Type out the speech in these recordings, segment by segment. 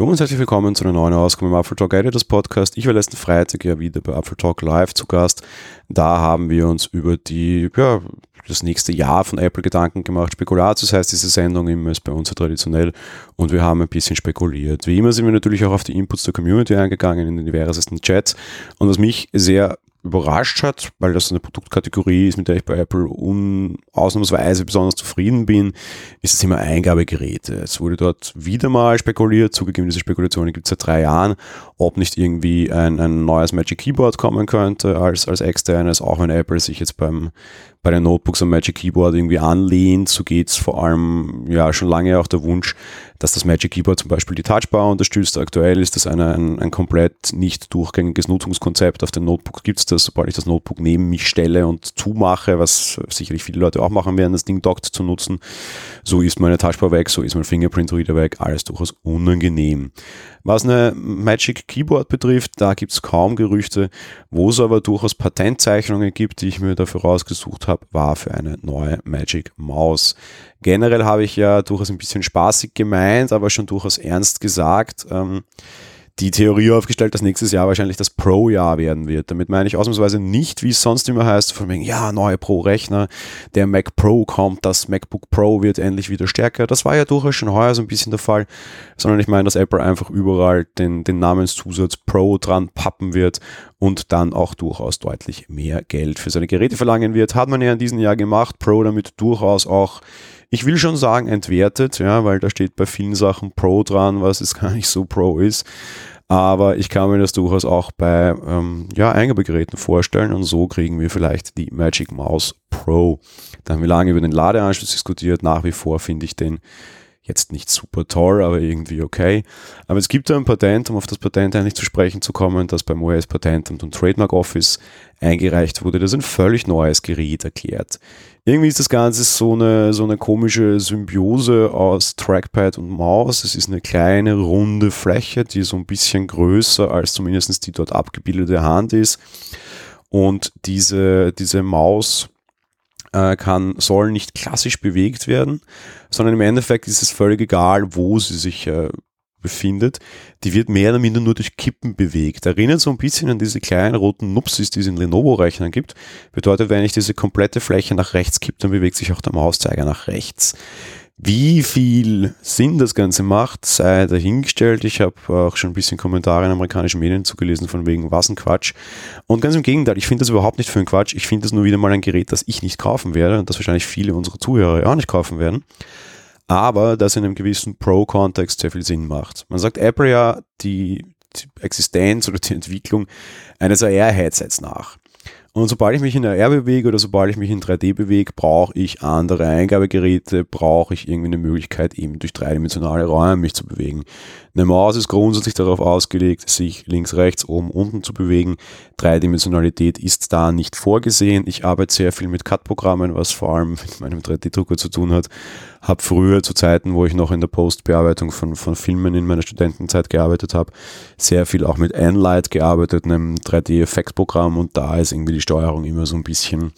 Hallo und herzlich willkommen zu einer neuen Ausgabe im Apple Talk Editors Podcast. Ich war letzten Freitag ja wieder bei Apple Talk Live zu Gast. Da haben wir uns über die, ja, das nächste Jahr von Apple Gedanken gemacht. Spekulatius heißt diese Sendung immer, ist bei uns ja traditionell und wir haben ein bisschen spekuliert. Wie immer sind wir natürlich auch auf die Inputs der Community eingegangen in den diversesten Chats und was mich sehr überrascht hat, weil das eine Produktkategorie ist, mit der ich bei Apple ausnahmsweise besonders zufrieden bin, ist das Thema Eingabegeräte. Es wurde dort wieder mal spekuliert, zugegeben, diese Spekulationen gibt es seit drei Jahren, ob nicht irgendwie ein, ein neues Magic Keyboard kommen könnte als, als externes, auch wenn Apple sich jetzt beim bei den Notebooks am Magic Keyboard irgendwie anlehnt. So geht es vor allem ja schon lange auch der Wunsch, dass das Magic Keyboard zum Beispiel die Touchbar unterstützt. Aktuell ist das eine, ein, ein komplett nicht durchgängiges Nutzungskonzept. Auf den Notebooks gibt es das, sobald ich das Notebook neben mich stelle und zumache, was sicherlich viele Leute auch machen werden, das Ding dockt zu nutzen. So ist meine Touchbar weg, so ist mein Fingerprint Reader weg, alles durchaus unangenehm. Was eine Magic Keyboard betrifft, da gibt es kaum Gerüchte. Wo es aber durchaus Patentzeichnungen gibt, die ich mir dafür rausgesucht habe, war für eine neue Magic Maus. Generell habe ich ja durchaus ein bisschen spaßig gemeint, aber schon durchaus ernst gesagt. Ähm, die Theorie aufgestellt, dass nächstes Jahr wahrscheinlich das Pro-Jahr werden wird. Damit meine ich ausnahmsweise nicht, wie es sonst immer heißt, von wegen, ja, neue Pro-Rechner, der Mac Pro kommt, das MacBook Pro wird endlich wieder stärker. Das war ja durchaus schon heuer so ein bisschen der Fall, sondern ich meine, dass Apple einfach überall den, den Namenszusatz Pro dran pappen wird und dann auch durchaus deutlich mehr Geld für seine Geräte verlangen wird. Hat man ja in diesem Jahr gemacht, Pro damit durchaus auch ich will schon sagen entwertet, ja, weil da steht bei vielen Sachen Pro dran, was es gar nicht so Pro ist. Aber ich kann mir das durchaus auch bei ähm, ja, Eingabegeräten vorstellen und so kriegen wir vielleicht die Magic Mouse Pro. Da haben wir lange über den Ladeanschluss diskutiert. Nach wie vor finde ich den jetzt nicht super toll, aber irgendwie okay. Aber es gibt ein Patent, um auf das Patent eigentlich zu sprechen zu kommen, das beim US-Patent und Trademark Office eingereicht wurde, das ein völlig neues Gerät erklärt. Irgendwie ist das Ganze so eine, so eine komische Symbiose aus Trackpad und Maus. Es ist eine kleine, runde Fläche, die so ein bisschen größer als zumindest die dort abgebildete Hand ist. Und diese, diese Maus kann, soll nicht klassisch bewegt werden, sondern im Endeffekt ist es völlig egal, wo sie sich äh, befindet, die wird mehr oder minder nur durch Kippen bewegt. Erinnert so ein bisschen an diese kleinen roten Nupsis, die es in Lenovo-Rechnern gibt. Bedeutet, wenn ich diese komplette Fläche nach rechts kippe, dann bewegt sich auch der Mauszeiger nach rechts. Wie viel Sinn das Ganze macht, sei dahingestellt. Ich habe auch schon ein bisschen Kommentare in amerikanischen Medien zugelesen von wegen was ein Quatsch. Und ganz im Gegenteil, ich finde das überhaupt nicht für einen Quatsch. Ich finde das nur wieder mal ein Gerät, das ich nicht kaufen werde und das wahrscheinlich viele unserer Zuhörer auch nicht kaufen werden aber das in einem gewissen Pro-Kontext sehr viel Sinn macht. Man sagt Apple ja die, die Existenz oder die Entwicklung eines AR-Headsets nach. Und sobald ich mich in AR bewege oder sobald ich mich in 3D bewege, brauche ich andere Eingabegeräte, brauche ich irgendwie eine Möglichkeit, eben durch dreidimensionale Räume mich zu bewegen. Eine Maus ist grundsätzlich darauf ausgelegt, sich links, rechts, oben, unten zu bewegen. Dreidimensionalität ist da nicht vorgesehen. Ich arbeite sehr viel mit CAD-Programmen, was vor allem mit meinem 3D-Drucker zu tun hat. Habe früher zu Zeiten, wo ich noch in der Postbearbeitung von, von Filmen in meiner Studentenzeit gearbeitet habe, sehr viel auch mit Enlight gearbeitet, einem 3D-Effektprogramm und da ist irgendwie die Steuerung immer so ein bisschen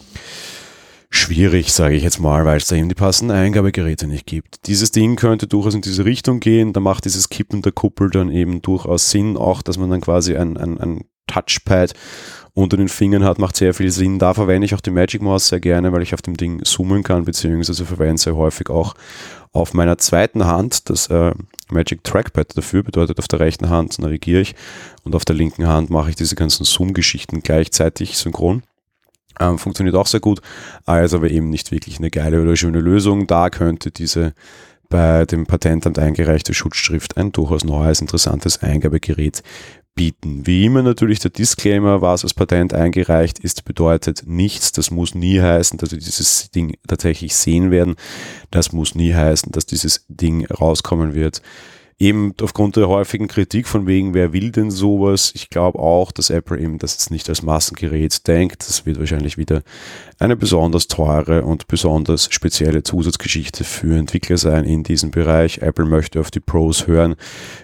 schwierig, sage ich jetzt mal, weil es da eben die passenden Eingabegeräte nicht gibt. Dieses Ding könnte durchaus in diese Richtung gehen, da macht dieses Kippen der Kuppel dann eben durchaus Sinn, auch dass man dann quasi ein, ein, ein Touchpad unter den Fingern hat, macht sehr viel Sinn. Da verwende ich auch die Magic Mouse sehr gerne, weil ich auf dem Ding zoomen kann, beziehungsweise verwende sehr häufig auch auf meiner zweiten Hand das äh, Magic Trackpad dafür, bedeutet auf der rechten Hand navigiere ich und auf der linken Hand mache ich diese ganzen Zoom-Geschichten gleichzeitig synchron. Ähm, funktioniert auch sehr gut, also aber eben nicht wirklich eine geile oder schöne Lösung. Da könnte diese bei dem Patentamt eingereichte Schutzschrift ein durchaus neues, interessantes Eingabegerät bieten. Wie immer natürlich der Disclaimer, was als Patent eingereicht ist, bedeutet nichts. Das muss nie heißen, dass wir dieses Ding tatsächlich sehen werden. Das muss nie heißen, dass dieses Ding rauskommen wird eben aufgrund der häufigen Kritik von wegen, wer will denn sowas? Ich glaube auch, dass Apple eben das jetzt nicht als Massengerät denkt. Das wird wahrscheinlich wieder eine besonders teure und besonders spezielle Zusatzgeschichte für Entwickler sein in diesem Bereich. Apple möchte auf die Pros hören.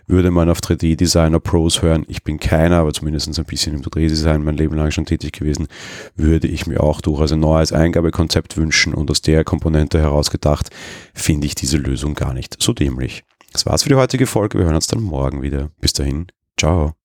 Würde man auf 3D-Designer Pros hören, ich bin keiner, aber zumindest ein bisschen im 3D-Design mein Leben lang schon tätig gewesen, würde ich mir auch durchaus ein neues Eingabekonzept wünschen und aus der Komponente heraus gedacht, finde ich diese Lösung gar nicht so dämlich. Das war's für die heutige Folge. Wir hören uns dann morgen wieder. Bis dahin. Ciao.